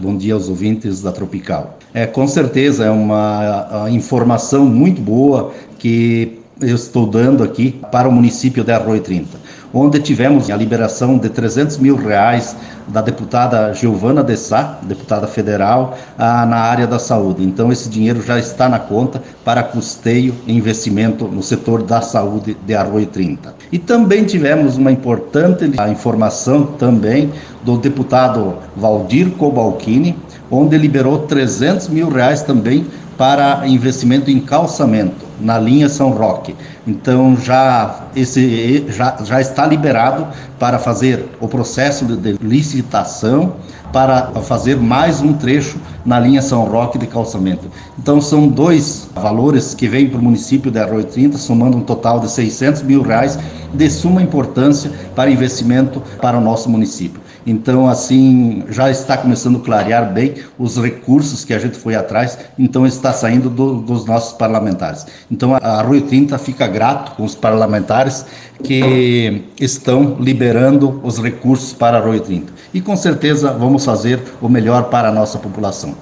bom dia aos ouvintes da Tropical. É, com certeza é uma informação muito boa que eu estou dando aqui para o município de Arroio 30, onde tivemos a liberação de 300 mil reais da deputada Giovana de Sá, deputada federal, na área da saúde. Então, esse dinheiro já está na conta para custeio e investimento no setor da saúde de Arroio 30. E também tivemos uma importante informação também do deputado Valdir Cobalcini, onde liberou 300 mil reais também para investimento em calçamento na linha São Roque. Então já esse já, já está liberado para fazer o processo de licitação para fazer mais um trecho na linha São Roque de calçamento. Então são dois valores que vêm para o município de Arroio 30, somando um total de 600 mil reais de suma importância para investimento para o nosso município. Então, assim, já está começando a clarear bem os recursos que a gente foi atrás, então está saindo do, dos nossos parlamentares. Então, a Arroio 30 fica grato com os parlamentares que estão liberando os recursos para Arroio 30. E com certeza vamos fazer o melhor para a nossa população.